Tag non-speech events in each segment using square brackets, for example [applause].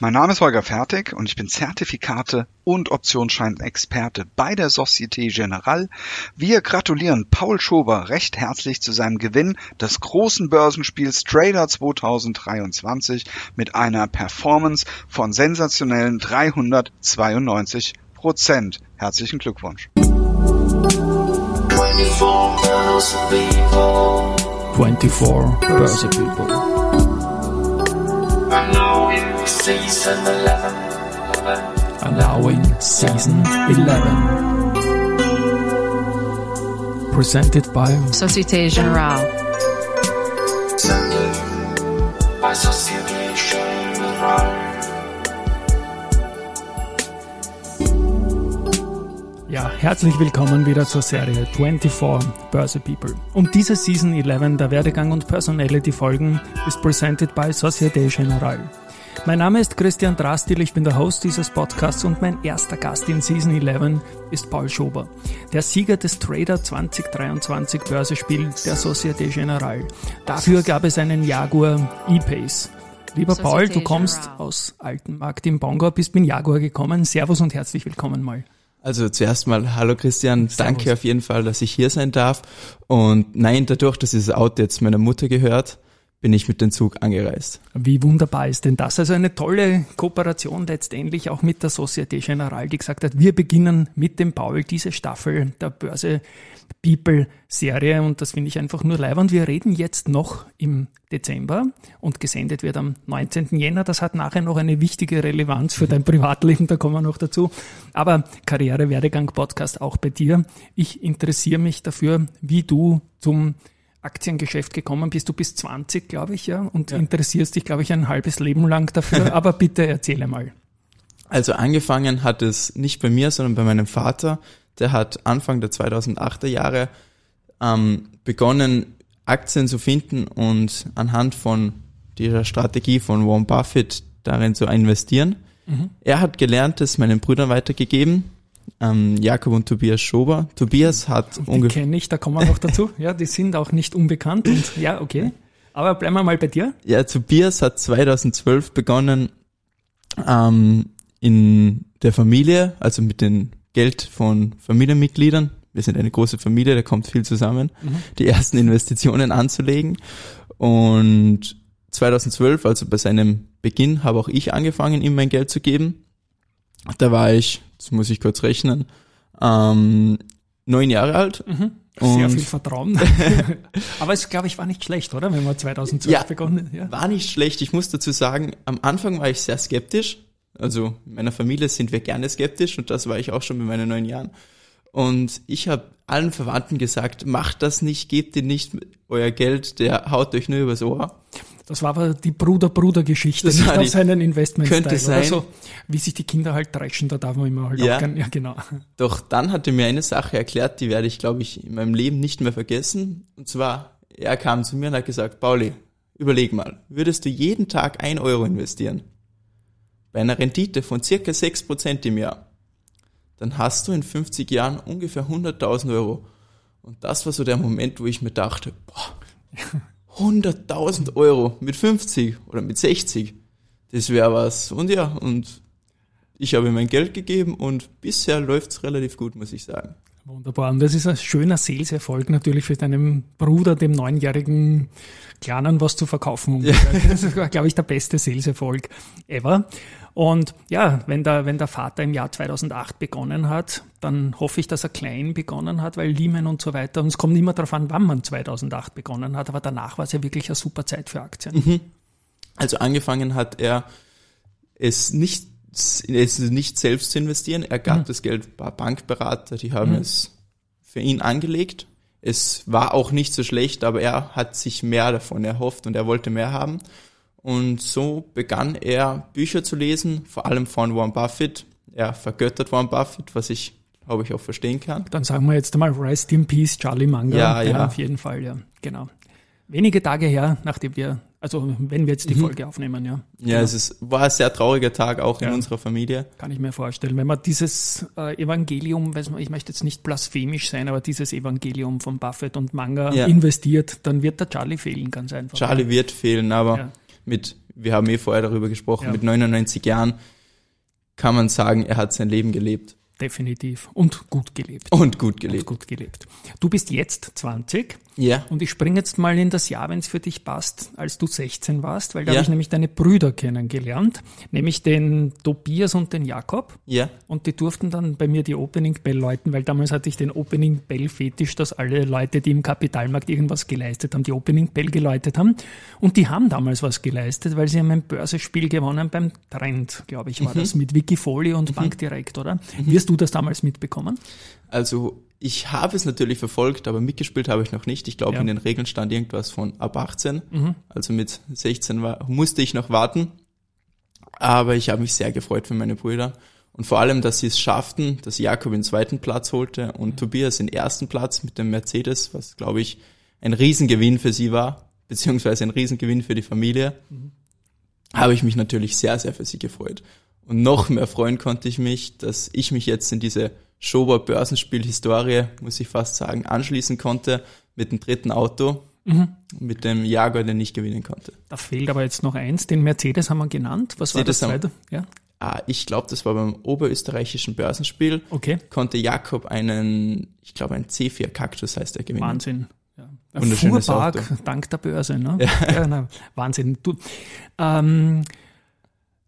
Mein Name ist Holger Fertig und ich bin Zertifikate und Optionsschein-Experte bei der Societe Generale. Wir gratulieren Paul Schober recht herzlich zu seinem Gewinn des großen Börsenspiels Trader 2023 mit einer Performance von sensationellen 392 Prozent. Herzlichen Glückwunsch. 24 Börse People. Season 11. Allowing Season 11. Presented by Société Générale. By Société Générale. Ja, herzlich willkommen wieder zur Serie 24 Börse People. Und diese Season 11 der Werdegang und Personality Folgen ist presented by Société Générale. Mein Name ist Christian Drastil, ich bin der Host dieses Podcasts und mein erster Gast in Season 11 ist Paul Schober, der Sieger des Trader 2023 Börsespiel der Société Générale. Dafür gab es einen Jaguar E-Pace. Lieber Paul, du kommst aus Altenmarkt im Bongau, bist mit dem Jaguar gekommen. Servus und herzlich willkommen mal. Also zuerst mal, hallo Christian, danke auf jeden Fall, dass ich hier sein darf. Und nein, dadurch, dass dieses Auto jetzt meiner Mutter gehört, bin ich mit dem Zug angereist. Wie wunderbar ist denn das? Also eine tolle Kooperation letztendlich auch mit der Société Générale, die gesagt hat, wir beginnen mit dem Paul diese Staffel der Börse People Serie und das finde ich einfach nur leibend. Wir reden jetzt noch im Dezember und gesendet wird am 19. Jänner. Das hat nachher noch eine wichtige Relevanz für dein Privatleben, da kommen wir noch dazu. Aber Karriere, Werdegang, Podcast auch bei dir. Ich interessiere mich dafür, wie du zum Aktiengeschäft gekommen bist. Du bist 20, glaube ich, ja, und interessierst dich, glaube ich, ein halbes Leben lang dafür. [laughs] Aber bitte erzähle mal. Also angefangen hat es nicht bei mir, sondern bei meinem Vater. Der hat Anfang der 2008er Jahre ähm, begonnen, Aktien zu finden und anhand von dieser Strategie von Warren Buffett darin zu investieren. Er hat gelernt, es meinen Brüdern weitergegeben, ähm, Jakob und Tobias Schober. Tobias hat Die ungefähr kenne ich, da kommen wir noch dazu. Ja, die sind auch nicht unbekannt und ja, okay. Aber bleiben wir mal bei dir. Ja, Tobias hat 2012 begonnen, ähm, in der Familie, also mit dem Geld von Familienmitgliedern, wir sind eine große Familie, da kommt viel zusammen, die ersten Investitionen anzulegen. Und 2012, also bei seinem Beginn, habe auch ich angefangen, ihm mein Geld zu geben. Da war ich, das muss ich kurz rechnen, ähm, neun Jahre alt. Sehr Und- viel Vertrauen. [laughs] Aber es, glaube ich, war nicht schlecht, oder? Wenn man 2012 Ja. begonnen ja. War nicht schlecht. Ich muss dazu sagen, am Anfang war ich sehr skeptisch. Also in meiner Familie sind wir gerne skeptisch und das war ich auch schon mit meinen neun Jahren. Und ich habe allen Verwandten gesagt, macht das nicht, gebt ihr nicht euer Geld, der haut euch nur übers Ohr. Das war aber die Bruder-Bruder-Geschichte, Das nicht auf seinen Investment könnte sein. so, wie sich die Kinder halt dreschen, da darf man immer halt Ja. auch gern, ja genau. Doch dann hat er mir eine Sache erklärt, die werde ich, glaube ich, in meinem Leben nicht mehr vergessen. Und zwar, er kam zu mir und hat gesagt, Pauli, überleg mal, würdest du jeden Tag ein Euro investieren? Bei einer Rendite von circa 6% im Jahr, dann hast du in 50 Jahren ungefähr 100.000 Euro. Und das war so der Moment, wo ich mir dachte, boah, 100.000 Euro mit 50 oder mit 60, das wäre was. Und ja, und ich habe ihm mein Geld gegeben und bisher läuft's relativ gut, muss ich sagen. Wunderbar. Und das ist ein schöner Sales-Erfolg natürlich für deinen Bruder, dem neunjährigen Kleinen, was zu verkaufen. ungefähr. [laughs] Das ist, glaube ich, der beste Sales-Erfolg ever. Und ja, wenn der, wenn der Vater im Jahr 2008 begonnen hat, dann hoffe ich, dass er klein begonnen hat, weil Lehman und so weiter. Und es kommt immer darauf an, wann man 2008 begonnen hat. Aber danach war es ja wirklich eine super Zeit für Aktien. Also angefangen hat er es nicht, es nicht selbst zu investieren. Er gab das Geld ein paar Bankberater, die haben es für ihn angelegt. Es war auch nicht so schlecht, aber er hat sich mehr davon erhofft und er wollte mehr haben. Und so begann er Bücher zu lesen, vor allem von Warren Buffett. Er vergöttert Warren Buffett, was ich, glaube ich, auch verstehen kann. Dann sagen wir jetzt einmal Rest in Peace, Charlie Munger. Ja, ja. Auf jeden Fall, ja. Genau. Wenige Tage her, nachdem wir, also wenn wir jetzt die Folge aufnehmen, ja. Ja, es ist, war ein sehr trauriger Tag auch in Ja. unserer Familie. Kann ich mir vorstellen. Wenn man dieses äh, Evangelium, weiß man, ich möchte jetzt nicht blasphemisch sein, aber dieses Evangelium von Buffett und Manga Ja. investiert, dann wird der Charlie fehlen, ganz einfach. Charlie wird fehlen, aber Ja. mit wir haben eh vorher darüber gesprochen, Ja. mit 99 Jahren kann man sagen, er hat sein Leben gelebt Definitiv. Und gut gelebt. und gut Und gelebt. gut gelebt. Du bist jetzt 20 Ja, und ich springe jetzt mal in das Jahr, wenn es für dich passt, als du 16 warst, weil da Ja. habe ich nämlich deine Brüder kennengelernt, nämlich den Tobias und den Jakob. ja, Und die durften dann bei mir die Opening Bell läuten, weil damals hatte ich den Opening Bell Fetisch, dass alle Leute, die im Kapitalmarkt irgendwas geleistet haben, die Opening Bell geläutet haben. Und die haben damals was geleistet, weil sie haben ein Börsespiel gewonnen beim Trend, glaube ich, war das, mit Wikifolio und Bankdirekt, oder? Wie hast du das damals mitbekommen? also ich habe es natürlich verfolgt, aber mitgespielt habe ich noch nicht. Ich glaube, Ja. in den Regeln stand irgendwas von ab 18. Also mit 16 war, musste ich noch warten. Aber ich habe mich sehr gefreut für meine Brüder. Und vor allem, dass sie es schafften, dass Jakob den zweiten Platz holte und Tobias den ersten Platz mit dem Mercedes, was, glaube ich, ein Riesengewinn für sie war, beziehungsweise ein Riesengewinn für die Familie, habe ich mich natürlich sehr, sehr für sie gefreut. Und noch mehr freuen konnte ich mich, dass ich mich jetzt in diese Schober Börsenspiel-Historie, muss ich fast sagen, anschließen konnte mit dem dritten Auto, mit dem Jaguar, den ich gewinnen konnte. Da fehlt aber jetzt noch eins, den Mercedes haben wir genannt. Was war das Mercedes zweite? Ja, Ah, ich glaube, das war beim oberösterreichischen Börsenspiel. okay. Konnte Jakob einen, ich glaube, ein C4 Kaktus heißt er gewinnen. Wahnsinn. Ja. Ein Fuhrpark Auto. dank der Börse. Ne? Ja. na, Wahnsinn. Du, ähm,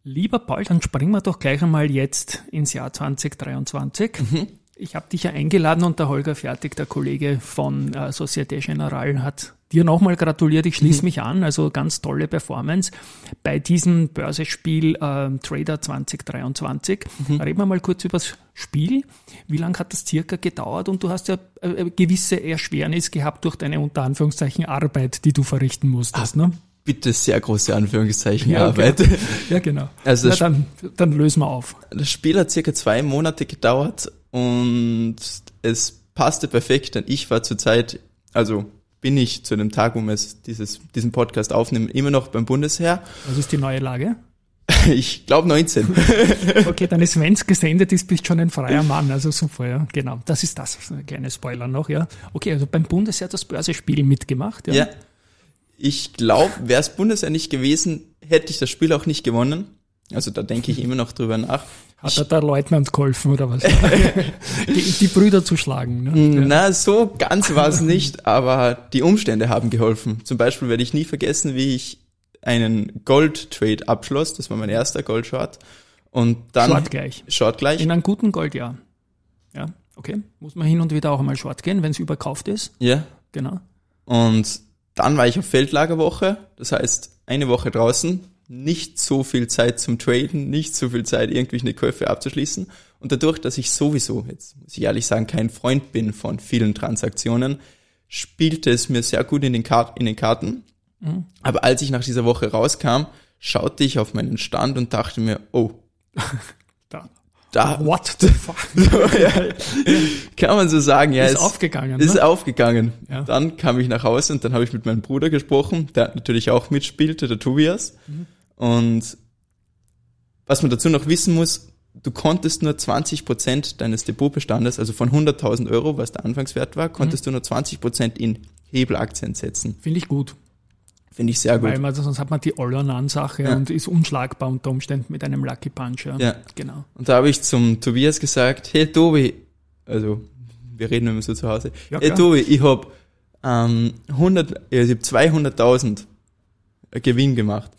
lieber Paul, dann springen wir doch gleich einmal jetzt ins Jahr 2023. Mhm. Ich habe dich ja eingeladen und der Holger Fertig, der Kollege von äh, Societe Generale, hat dir nochmal gratuliert. Ich Mhm. schließe mich an. Also ganz tolle Performance bei diesem Börsespiel äh, Trader 2023. Mhm. Reden wir mal kurz über das Spiel. Wie lange hat das circa gedauert? Und du hast ja äh, eine gewisse Erschwernis gehabt durch deine unter Anführungszeichen Arbeit, die du verrichten musstest. Ne? Bitte sehr große Anführungszeichen Ja. Arbeit. Ja, genau. Also Na, dann, dann lösen wir auf. Das Spiel hat circa zwei Monate gedauert und es passte perfekt, denn ich war zurzeit, also bin ich zu dem Tag, wo wir es dieses, diesen Podcast aufnehmen, immer noch beim Bundesheer. Was ist die neue Lage? [laughs] Ich glaube 19. [laughs] Okay, dann ist, wenn es gesendet ist, bist du schon ein freier Mann. Also super, ja. Genau. Das ist das. Ein kleiner Spoiler noch, ja. Okay, also beim Bundesheer das Börsespiel mitgemacht, ja. ja. Ich glaube, wäre es Bundesheer nicht gewesen, hätte ich das Spiel auch nicht gewonnen. Also da denke ich immer noch drüber nach. Hat er der Leutnant geholfen oder was? [laughs] die, die Brüder zu schlagen. Ne? Ja. Na, so ganz war es nicht, aber die Umstände haben geholfen. Zum Beispiel werde ich nie vergessen, wie ich einen Gold-Trade abschloss. Das war mein erster Gold-Short. Und dann Short gleich. Short gleich. In einem guten Goldjahr. Ja, okay. Muss man hin und wieder auch einmal short gehen, wenn es überkauft ist. Ja. Genau. Und dann war ich auf Feldlagerwoche. Das heißt, eine Woche draußen. Nicht so viel Zeit zum Traden, nicht so viel Zeit, irgendwie eine Käufe abzuschließen. Und dadurch, dass ich sowieso, jetzt muss ich ehrlich sagen, kein Freund bin von vielen Transaktionen, spielte es mir sehr gut in den, Kar in den Karten. Aber als ich nach dieser Woche rauskam, schaute ich auf meinen Stand und dachte mir, oh, [laughs] Da. Da What the fuck? [laughs] kann man so sagen, ja, ist es aufgegangen. ist ne? aufgegangen. Ja. Dann kam ich nach Hause und dann habe ich mit meinem Bruder gesprochen, der natürlich auch mitspielte, der Tobias. Mhm. Und was man dazu noch wissen muss, du konntest nur 20 Prozent deines Depotbestandes, also von 100.000 Euro, was der Anfangswert war, konntest du nur 20 Prozent in Hebelaktien setzen. Finde ich gut. Finde ich sehr gut. Weil man, sonst hat man die All-on-Sache Ja. und ist unschlagbar unter Umständen mit einem Lucky Punch. Ja. Ja. Genau. Und da habe ich zum Tobias gesagt, hey Tobi, also wir reden immer so zu Hause, Ja, hey klar. Tobi, ich hab ähm, 100, also ich hab 200.000 Gewinn gemacht.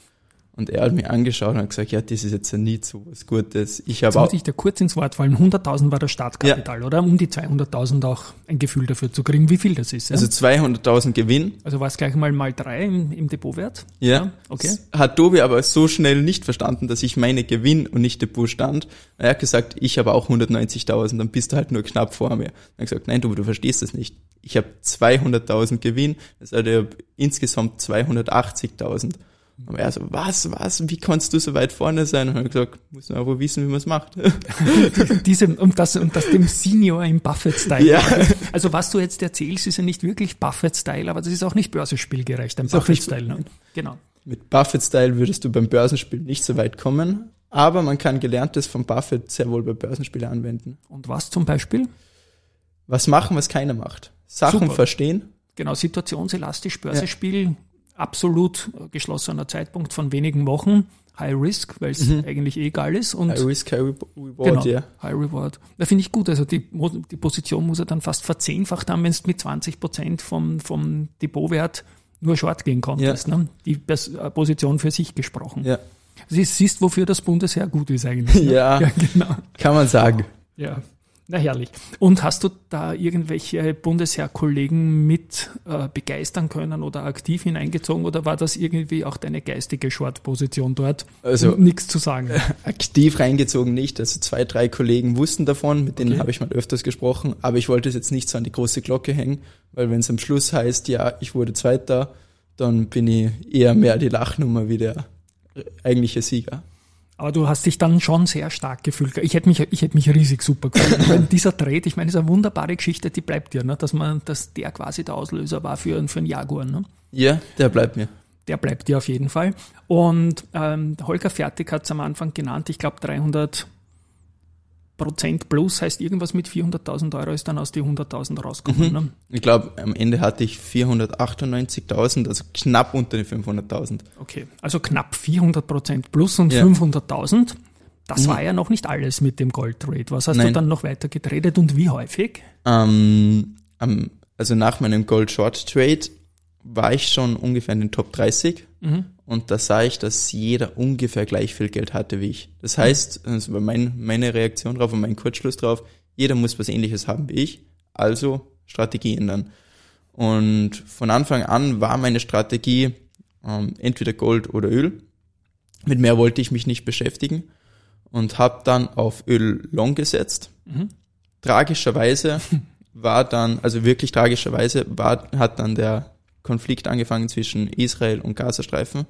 Und er hat mich angeschaut und hat gesagt, ja, das ist jetzt nie so was Gutes. Ich Jetzt habe muss ich dir kurz ins Wort fallen. 100.000 war das Startkapital, oder? Um die 200.000 auch ein Gefühl dafür zu kriegen, wie viel das ist. Ja? also Also, 200.000 Gewinn. war es gleich mal mal drei im, im Depotwert? Ja. okay. Das Hat Tobi aber so schnell nicht verstanden, dass ich meine Gewinn und nicht Depot stand. Er hat gesagt, ich habe auch 190.000, dann bist du halt nur knapp vor mir. Er hat gesagt, nein, Tobi, du verstehst das nicht. Ich habe 200.000 Gewinn, das heißt, ich habe insgesamt 280.000. Aber er so, was, was, wie kannst du so weit vorne sein? Und ich gesagt, muss man aber wissen, wie man es macht. [laughs] Diese, und das, und das dem Senior im Buffett-Style. Ja. Also was du jetzt erzählst, ist ja nicht wirklich Buffett-Style, aber das ist auch nicht börsenspielgerecht, ein Buffett-Style. Ne? Genau. Mit Buffett-Style würdest du beim Börsenspiel nicht so weit kommen, aber man kann Gelerntes von Buffett sehr wohl bei Börsenspielen anwenden. Und was zum Beispiel? Was machen, was keiner macht. Sachen Super. verstehen. Genau, situationselastisch, Börsenspiel, absolut geschlossener Zeitpunkt von wenigen Wochen. High Risk, weil es eigentlich eh egal ist. Und High Risk, High Reward, genau, ja. High Reward. Da finde ich gut. Also die, die Position muss er dann fast verzehnfacht haben, wenn du mit 20 Prozent vom, vom Depotwert nur Short gehen konntest. Ne? Die äh, Position für sich gesprochen. Ja. Siehst, siehst, wofür das Bundesheer gut ist eigentlich. Ne? [laughs] Ja. ja, genau. Kann man sagen. Ja, na herrlich. Und hast du da irgendwelche Bundesheerkollegen mit äh, begeistern können oder aktiv hineingezogen oder war das irgendwie auch deine geistige Short-Position dort? Also- nichts zu sagen. [laughs] Aktiv reingezogen nicht. Also zwei, drei Kollegen wussten davon, mit denen Okay. habe ich mal öfters gesprochen, aber ich wollte es jetzt nicht so an die große Glocke hängen, weil wenn es am Schluss heißt, ja, ich wurde Zweiter, dann bin ich eher mehr die Lachnummer wie der eigentliche Sieger. Aber du hast dich dann schon sehr stark gefühlt. Ich hätte mich, ich hätte mich riesig super gefühlt. Weil dieser Trade, ich meine, das ist eine wunderbare Geschichte, die bleibt dir, ne? dass man, dass der quasi der Auslöser war für, für einen Jaguar. Ne? Ja, der bleibt mir. Der bleibt dir auf jeden Fall. Und ähm, Holger Fertig hat es am Anfang genannt, ich glaube 300 Prozent plus heißt irgendwas mit 400.000 Euro ist dann aus die 100.000 rausgekommen. Ne? Ich glaube, am Ende hatte ich 498.000, also knapp unter die 500.000. Okay, also knapp 400 Prozent plus und Ja. 500.000. Das war ja noch nicht alles mit dem Gold-Trade. Was hast du Nein. dann noch weiter getradet und wie häufig? Ähm, also nach meinem Gold Short Trade war ich schon ungefähr in den Top 30 und da sah ich, dass jeder ungefähr gleich viel Geld hatte wie ich. Das heißt, das war mein, meine Reaktion drauf und mein Kurzschluss drauf, jeder muss was ähnliches haben wie ich, also Strategie ändern. Und von Anfang an war meine Strategie ähm, entweder Gold oder Öl. Mit mehr wollte ich mich nicht beschäftigen und habe dann auf Öl Long gesetzt. Tragischerweise [laughs] war dann, also wirklich tragischerweise, war, hat dann der Konflikt angefangen zwischen Israel und Gazastreifen,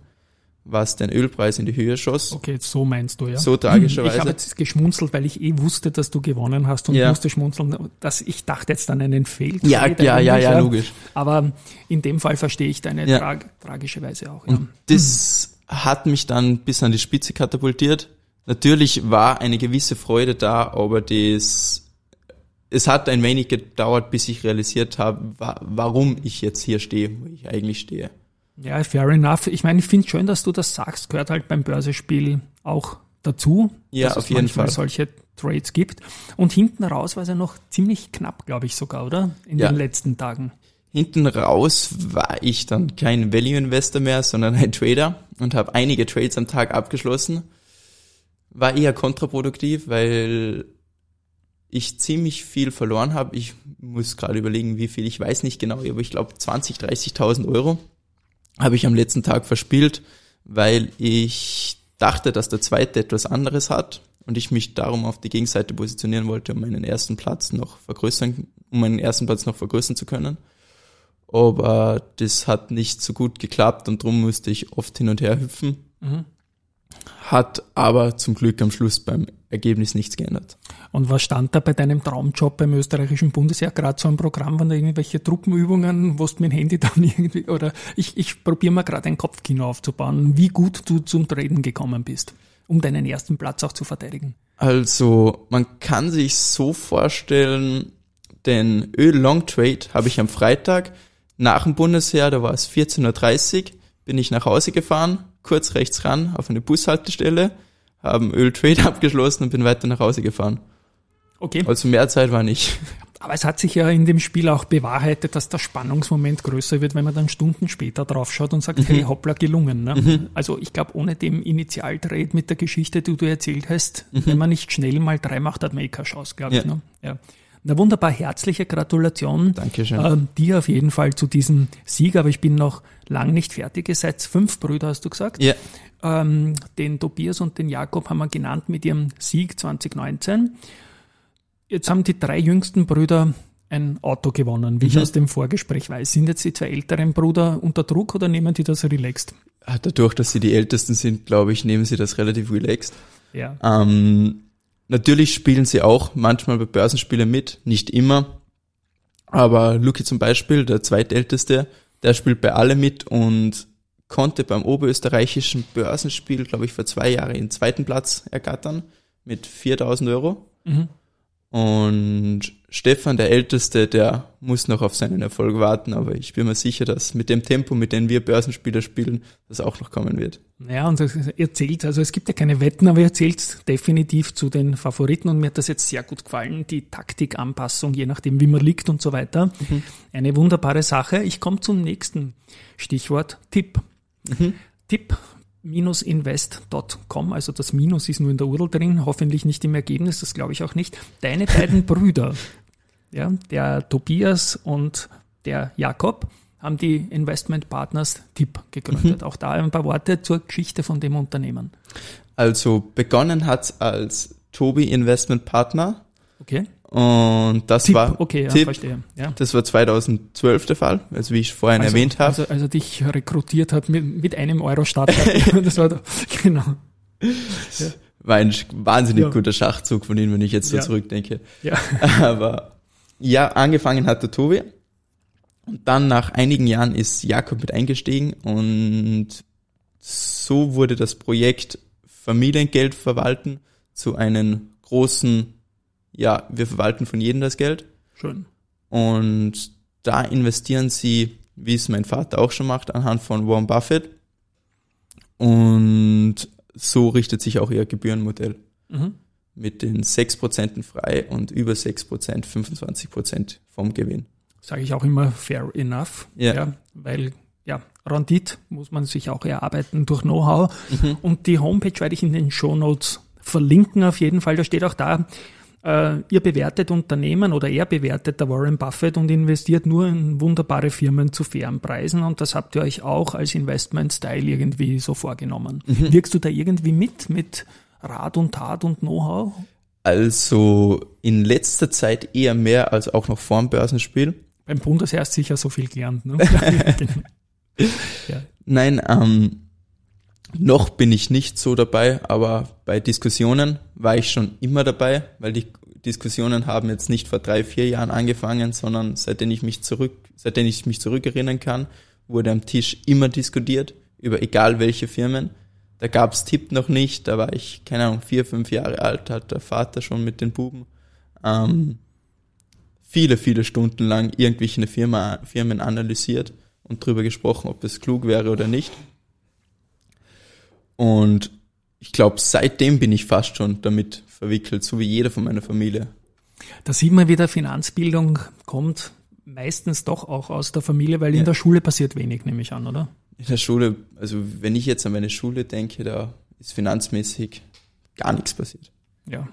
was den Ölpreis in die Höhe schoss. Okay, so meinst du, ja. So tragischerweise. Ich habe jetzt geschmunzelt, weil ich eh wusste, dass du gewonnen hast und Ja. musste schmunzeln. Dass ich dachte jetzt an einen Fehltrade. Ja, ja, ja, ja, logisch. Aber in dem Fall verstehe ich deine Ja. tra tragische Weise auch. Ja. Und das hat mich dann bis an die Spitze katapultiert. Natürlich war eine gewisse Freude da, aber das, es hat ein wenig gedauert, bis ich realisiert habe, wa warum ich jetzt hier stehe, wo ich eigentlich stehe. Ja, fair enough. Ich meine, ich finde schön, dass du das sagst, gehört halt beim Börsespiel auch dazu. Ja, dass auf es jeden manchmal Fall. solche Trades gibt. Und hinten raus war es ja noch ziemlich knapp, glaube ich sogar, oder? In Ja. den letzten Tagen. Hinten raus war ich dann kein Value Investor mehr, sondern ein Trader und habe einige Trades am Tag abgeschlossen. War eher kontraproduktiv, weil ich ziemlich viel verloren habe. Ich muss gerade überlegen, wie viel, ich weiß nicht genau, aber ich glaube 20, 30.000 Euro habe ich am letzten Tag verspielt, weil ich dachte, dass der zweite etwas anderes hat und ich mich darum auf die Gegenseite positionieren wollte, um meinen ersten Platz noch vergrößern, um meinen ersten Platz noch vergrößern zu können aber das hat nicht so gut geklappt und darum musste ich oft hin und her hüpfen. Hat aber zum Glück am Schluss beim Ergebnis nichts geändert. Und was stand da bei deinem Traumjob beim österreichischen Bundesheer? Gerade so ein Programm, wenn da irgendwelche Truppenübungen, wo du mit dem Handy dann [laughs] irgendwie, oder ich, ich probiere mal gerade ein Kopfkino aufzubauen, wie gut du zum Traden gekommen bist, um deinen ersten Platz auch zu verteidigen. Also man kann sich so vorstellen, den Öl Long Trade habe ich am Freitag nach dem Bundesheer, da war es 14.30 Uhr, bin ich nach Hause gefahren, kurz rechts ran auf eine Bushaltestelle, haben Öl Trade [laughs] abgeschlossen und bin weiter nach Hause gefahren. Okay. Also mehr Zeit war nicht. Aber es hat sich ja in dem Spiel auch bewahrheitet, dass der Spannungsmoment größer wird, wenn man dann Stunden später draufschaut und sagt, Mhm. hey, hoppla, gelungen. Ne? Also ich glaube, ohne dem Initialtrade mit der Geschichte, die du erzählt hast, wenn man nicht schnell mal drei macht, hat man eh keine Chance, glaube ich. Mhm. Ja. Ne? Ja. Na wunderbar, herzliche Gratulation. Dankeschön. Ähm, dir auf jeden Fall zu diesem Sieg, aber ich bin noch lang nicht fertig. Ihr seid fünf Brüder, hast du gesagt? Ja, Ähm, den Tobias und den Jakob haben wir genannt mit ihrem Sieg 2019. Jetzt haben die drei jüngsten Brüder ein Auto gewonnen, wie ich aus dem Vorgespräch weiß. Sind jetzt die zwei älteren Brüder unter Druck oder nehmen die das relaxed? Ah, dadurch, dass sie die Ältesten sind, glaube ich, nehmen sie das relativ relaxed. Ja. Ähm, natürlich spielen sie auch manchmal bei Börsenspielen mit, nicht immer. Aber Luki zum Beispiel, der zweitälteste, der spielt bei alle mit und konnte beim oberösterreichischen Börsenspiel, glaube ich, vor zwei Jahren den zweiten Platz ergattern mit 4000 Euro. Und Stefan, der Älteste, der muss noch auf seinen Erfolg warten, aber ich bin mir sicher, dass mit dem Tempo, mit dem wir Börsenspieler spielen, das auch noch kommen wird. Ja, und ihr zählt, also es gibt ja keine Wetten, aber ihr zählt definitiv zu den Favoriten und mir hat das jetzt sehr gut gefallen, die Taktikanpassung, je nachdem wie man liegt und so weiter. Mhm. Eine wunderbare Sache. Ich komme zum nächsten Stichwort, Tipp. Mhm. Tipp invest.com, also das Minus ist nur in der URL drin, hoffentlich nicht im Ergebnis, das glaube ich auch nicht. Deine beiden Brüder, [laughs] ja, der Tobias und der Jakob, haben die Investment Partners Tipp gegründet. Mhm. Auch da ein paar Worte zur Geschichte von dem Unternehmen. Also begonnen hat als Tobi Investment Partner. Okay. Und das Tipp, war okay, ja, Tipp, verstehe. Ja. Das war 2012 der Fall, also wie ich vorhin also, erwähnt habe. Also, also dich rekrutiert hat mit, mit einem Euro Start. [laughs] das war da, genau. Ja. War ein wahnsinnig ja. guter Schachzug von ihm, wenn ich jetzt so zurückdenke. Ja. [laughs] Aber ja, angefangen hat der Tobi. Und dann nach einigen Jahren ist Jakob mit eingestiegen und so wurde das Projekt Familiengeld verwalten zu einem großen, ja, wir verwalten von jedem das Geld. Schön. Und da investieren sie, wie es mein Vater auch schon macht, anhand von Warren Buffett. Und so richtet sich auch ihr Gebührenmodell. Mhm. Mit den 6% frei und über 6%, 25% vom Gewinn. Sage ich auch immer fair enough. Ja. weil ja, Rendite muss man sich auch erarbeiten durch Know-how. Mhm. Und die Homepage werde ich in den Show Notes verlinken auf jeden Fall. Da steht auch da, ihr bewertet Unternehmen oder er bewertet der Warren Buffett und investiert nur in wunderbare Firmen zu fairen Preisen. Und das habt ihr euch auch als Investment-Style irgendwie so vorgenommen. Mhm. Wirkst du da irgendwie mit, mit Rat und Tat und Know-how? Also in letzter Zeit eher mehr als auch noch vorm Börsenspiel. Beim Bundesheer du sicher so viel gelernt. Ne? [laughs] [laughs] ja. Nein, ähm, noch bin ich nicht so dabei, aber bei Diskussionen war ich schon immer dabei, weil die Diskussionen haben jetzt nicht vor drei, vier Jahren angefangen, sondern seitdem ich mich zurück, seitdem ich mich zurückerinnern kann, wurde am Tisch immer diskutiert über egal welche Firmen. Da gab's Tipp noch nicht, da war ich, keine Ahnung, vier, fünf Jahre alt, hat der Vater schon mit den Buben ähm, viele, viele Stunden lang irgendwelche Firma, Firmen analysiert und drüber gesprochen, ob es klug wäre oder nicht. Und ich glaube, seitdem bin ich fast schon damit verwickelt, so wie jeder von meiner Familie. Da sieht man wieder, Finanzbildung kommt meistens doch auch aus der Familie, weil in Ja. der Schule passiert wenig, nehme ich an, oder? In der Schule, also wenn ich jetzt an meine Schule denke, da ist finanzmäßig gar nichts passiert. Ja.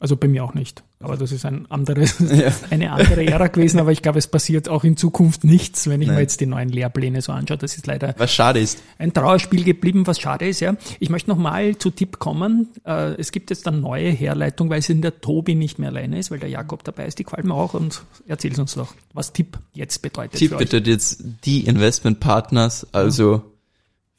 Also bei mir auch nicht. Aber das ist ein anderes, [laughs] Ja. eine andere Ära gewesen, aber ich glaube, es passiert auch in Zukunft nichts, wenn ich mir Nein. jetzt die neuen Lehrpläne so anschaue. Das ist leider Was schade ist. ein Trauerspiel geblieben, was schade ist, ja. Ich möchte nochmal zu Tipp kommen. Äh, Es gibt jetzt eine neue Herleitung, weil es in der Tobi nicht mehr alleine ist, weil der Jakob dabei ist, die gefällt mir auch und erzähl uns doch, was Tipp jetzt bedeutet. Tipp bedeutet jetzt die Investment Partners, also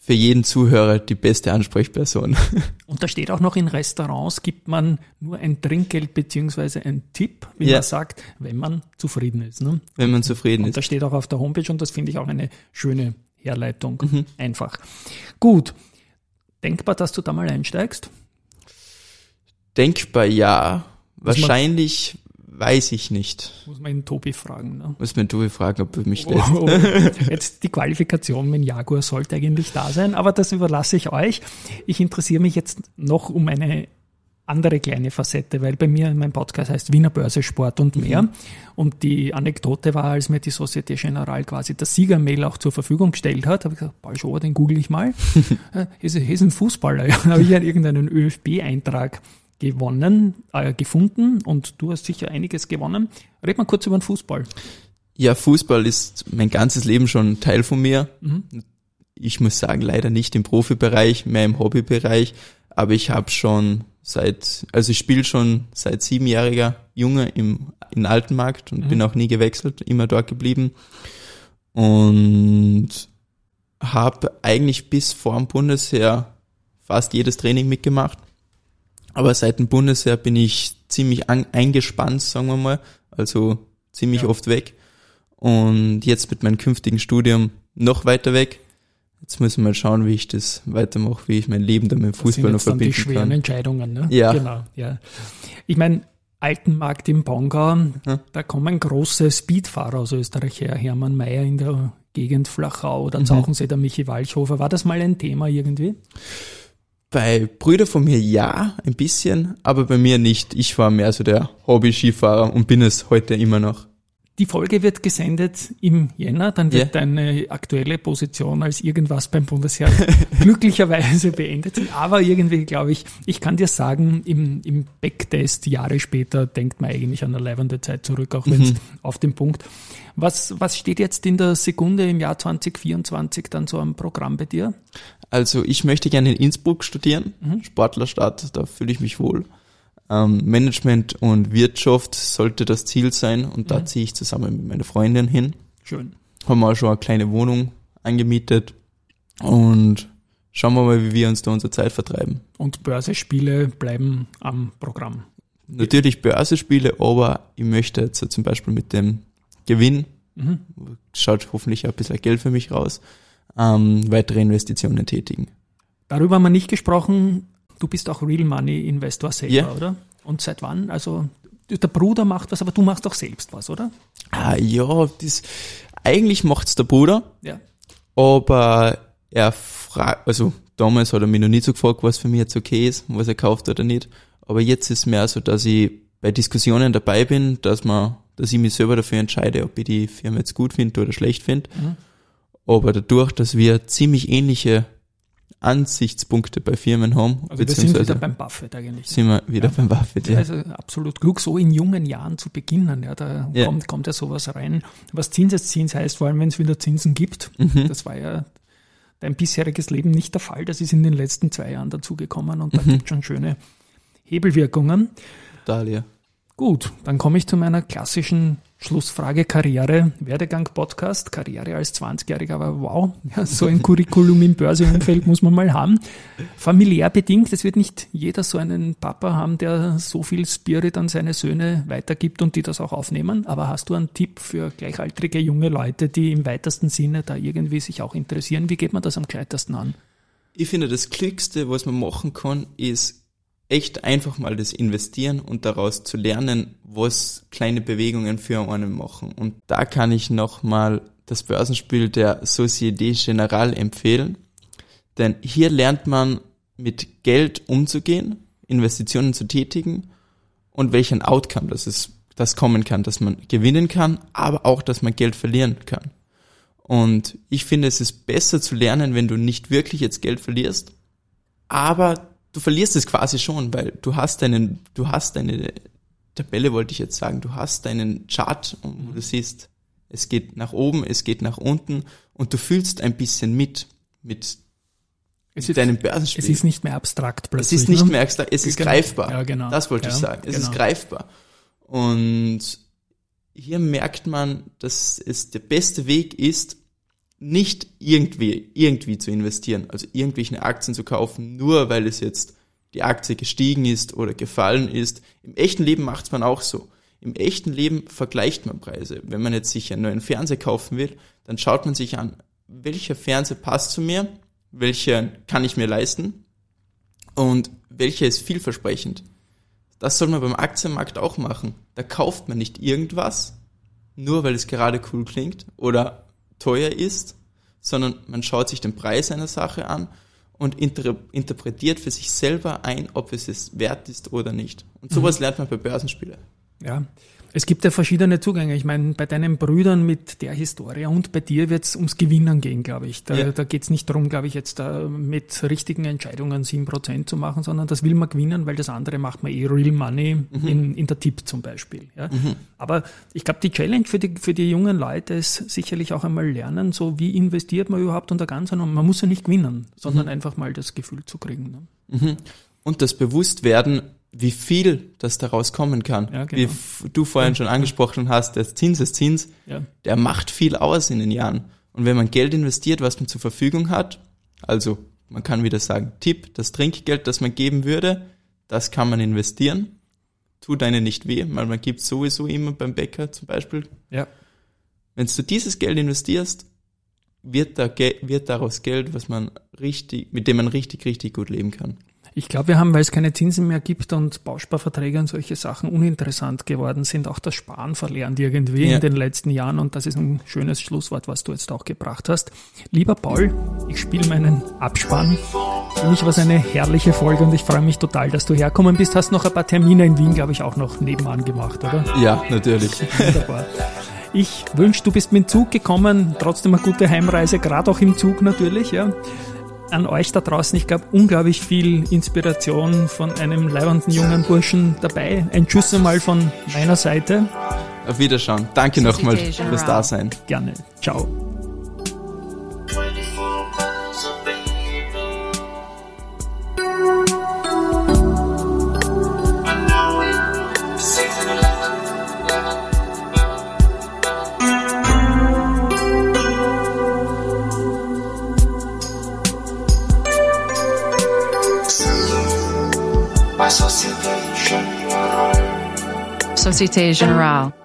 für jeden Zuhörer die beste Ansprechperson. [laughs] Und da steht auch noch, in Restaurants gibt man nur ein Trinkgeld beziehungsweise ein Tipp, wie Ja. man sagt, wenn man zufrieden ist. Ne? wenn man zufrieden Und ist. das steht auch auf der Homepage und das finde ich auch eine schöne Herleitung. Mhm. Einfach. Gut. Denkbar, dass du da mal einsteigst? Denkbar ja. Wahrscheinlich weiß ich nicht. Muss man den Tobi fragen. Ne? Muss mir Tobi fragen, ob er mich lässt. Oh, [laughs] jetzt die Qualifikation mit Jaguar sollte eigentlich da sein, aber das überlasse ich euch. Ich interessiere mich jetzt noch um eine andere kleine Facette, weil bei mir mein Podcast heißt Wiener Börse Sport und mehr. Und die Anekdote war, als mir die Societe Generale quasi das Siegermail auch zur Verfügung gestellt hat, habe ich gesagt, Paul Schober, den google ich mal. [laughs] Äh, ist, ist ein Fußballer. Ja, habe ich ja irgendeinen ÖFB-Eintrag gewonnen, äh, gefunden und du hast sicher einiges gewonnen. Red mal kurz über den Fußball. Ja, Fußball ist mein ganzes Leben schon Teil von mir. Ich muss sagen, leider nicht im Profibereich, mehr im Hobbybereich. Aber ich habe schon seit, also ich spiele schon seit siebenjähriger Junge im in Altenmarkt und bin auch nie gewechselt, immer dort geblieben. Und habe eigentlich bis vor dem Bundesheer fast jedes Training mitgemacht. Aber seit dem Bundesheer bin ich ziemlich an, eingespannt, sagen wir mal. Also ziemlich Ja. oft weg. Und jetzt mit meinem künftigen Studium noch weiter weg. Jetzt müssen wir mal schauen, wie ich das weitermache, wie ich mein Leben dann mit dem Fußball noch sind jetzt dann die verbinden schweren kann. Entscheidungen, ne? Ja. Genau, ja. Ich meine, Altenmarkt im Bongau. Da kommen große Speedfahrer aus Österreich her, Hermann Mayer in der Gegend Flachau oder Zauchensee, der Michi Walchhofer. War das mal ein Thema irgendwie? Bei Brüder von mir ja, ein bisschen, aber bei mir nicht. Ich war mehr so der Hobby-Skifahrer und bin es heute immer noch. Die Folge wird gesendet im Jänner, dann wird Ja. deine aktuelle Position als irgendwas beim Bundesheer [laughs] glücklicherweise beendet. Aber irgendwie glaube ich, ich kann dir sagen, im, im Backtest Jahre später denkt man eigentlich an eine leibende Zeit zurück, auch wenn es auf den Punkt. Was, was steht jetzt in der Sekunde im Jahr 2024 dann so am Programm bei dir? Also ich möchte gerne in Innsbruck studieren, Sportlerstadt, da fühle ich mich wohl. Ähm, Management und Wirtschaft sollte das Ziel sein und da ziehe ich zusammen mit meiner Freundin hin. Schön. Haben wir auch schon eine kleine Wohnung angemietet und schauen wir mal, wie wir uns da unsere Zeit vertreiben. Und Börsespiele bleiben am Programm. Natürlich Börsespiele, aber ich möchte jetzt zum Beispiel mit dem Gewinn, schaut hoffentlich auch ein bisschen Geld für mich raus, ähm, weitere Investitionen tätigen. Darüber haben wir nicht gesprochen. Du bist auch Real Money Investor selber, Ja. oder? Und seit wann? Also der Bruder macht was, aber du machst auch selbst was, oder? Ah ja, das eigentlich macht's der Bruder, Ja. aber er fragt, also damals hat er mich noch nicht so gefragt, was für mich jetzt okay ist, was er kauft oder nicht. Aber jetzt ist mehr so, dass ich bei Diskussionen dabei bin, dass man, dass ich mich selber dafür entscheide, ob ich die Firma jetzt gut finde oder schlecht finde. Aber dadurch, dass wir ziemlich ähnliche Ansichtspunkte bei Firmen haben, Also wir sind wieder beim Buffett eigentlich. sind wir wieder beim Buffett. Ja, Ja. also absolut klug, so in jungen Jahren zu beginnen. Ja, da Ja. Kommt, kommt ja sowas rein. Was Zinseszins heißt, vor allem wenn es wieder Zinsen gibt. Das war ja dein bisheriges Leben nicht der Fall. Das ist in den letzten zwei Jahren dazugekommen und da gibt schon schöne Hebelwirkungen. Total, ja. Gut, dann komme ich zu meiner klassischen Schlussfrage Karriere, Werdegang Podcast, Karriere als 20-Jähriger, aber wow, ja, so ein Curriculum im Börseumfeld muss man mal haben. Familiär bedingt, es wird nicht jeder so einen Papa haben, der so viel Spirit an seine Söhne weitergibt und die das auch aufnehmen. Aber hast du einen Tipp für gleichaltrige junge Leute, die im weitesten Sinne da irgendwie sich auch interessieren? Wie geht man das am gescheitesten an? Ich finde, das Klügste, was man machen kann, ist echt einfach mal das Investieren und daraus zu lernen, was kleine Bewegungen für einen machen. Und da kann ich nochmal das Börsenspiel der Société Générale empfehlen. Denn hier lernt man mit Geld umzugehen, Investitionen zu tätigen und welchen Outcome das ist, das kommen kann, dass man gewinnen kann, aber auch, dass man Geld verlieren kann. Und ich finde, es ist besser zu lernen, wenn du nicht wirklich jetzt Geld verlierst, aber du verlierst es quasi schon, weil du hast deinen, du hast deine Tabelle, wollte ich jetzt sagen, du hast deinen Chart, wo du siehst, es geht nach oben, es geht nach unten und du fühlst ein bisschen mit, mit Es ist, deinem Börsenspiel. es ist nicht mehr abstrakt Es plötzlich. ist nicht ne? mehr abstrakt, es ist Genau. greifbar. Ja, genau. Das wollte ich Ja, sagen. Es genau. ist greifbar. Und hier merkt man, dass es der beste Weg ist, nicht irgendwie, irgendwie zu investieren, also irgendwelche Aktien zu kaufen, nur weil es jetzt die Aktie gestiegen ist oder gefallen ist. Im echten Leben macht man auch so. Im echten Leben vergleicht man Preise. Wenn man jetzt sich einen neuen Fernseher kaufen will, dann schaut man sich an, welcher Fernseher passt zu mir, welcher kann ich mir leisten und welcher ist vielversprechend. Das soll man beim Aktienmarkt auch machen. Da kauft man nicht irgendwas, nur weil es gerade cool klingt oder teuer ist, sondern man schaut sich den Preis einer Sache an und inter interpretiert für sich selber ein, ob es es wert ist oder nicht. Und sowas lernt man bei Börsenspielen. Ja, es gibt ja verschiedene Zugänge. Ich meine, bei deinen Brüdern mit der Historie und bei dir wird es ums Gewinnen gehen, glaube ich. Da, Ja. da geht es nicht darum, glaube ich, jetzt da mit richtigen Entscheidungen 7% zu machen, sondern das will man gewinnen, weil das andere macht man eh Real Money in, in der Tipp zum Beispiel. Ja. Aber ich glaube, die Challenge für die, für die jungen Leute ist sicherlich auch einmal lernen, so wie investiert man überhaupt unter ganz und man muss ja nicht gewinnen, sondern einfach mal das Gefühl zu kriegen. Ne? Und das Bewusstwerden, wie viel das daraus kommen kann. Ja, genau. Wie du vorhin schon angesprochen hast, der Zinseszins, Ja. der macht viel aus in den Jahren. Und wenn man Geld investiert, was man zur Verfügung hat, also man kann wieder sagen, Tipp, das Trinkgeld, das man geben würde, das kann man investieren. Tut einem nicht weh, weil man gibt sowieso immer beim Bäcker zum Beispiel. Ja. Wenn du dieses Geld investierst, wird, da, wird daraus Geld, was man richtig, mit dem man richtig, richtig gut leben kann. Ich glaube, wir haben, weil es keine Zinsen mehr gibt und Bausparverträge und solche Sachen uninteressant geworden sind, auch das Sparen verlernt irgendwie Ja. in den letzten Jahren. Und das ist ein schönes Schlusswort, was du jetzt auch gebracht hast. Lieber Paul, ich spiele meinen Abspann. Für mich war es eine herrliche Folge und ich freue mich total, dass du herkommen bist. Hast noch ein paar Termine in Wien, glaube ich, auch noch nebenan gemacht, oder? Ja, natürlich. Wunderbar. Ich wünsche, du bist mit dem Zug gekommen, trotzdem eine gute Heimreise, gerade auch im Zug natürlich, ja. An euch da draußen, ich glaube, unglaublich viel Inspiration von einem leibenden jungen Burschen dabei. Ein Tschüss einmal von meiner Seite. Auf Wiederschauen. Danke nochmal fürs Dasein. Gerne. Ciao. Société Générale.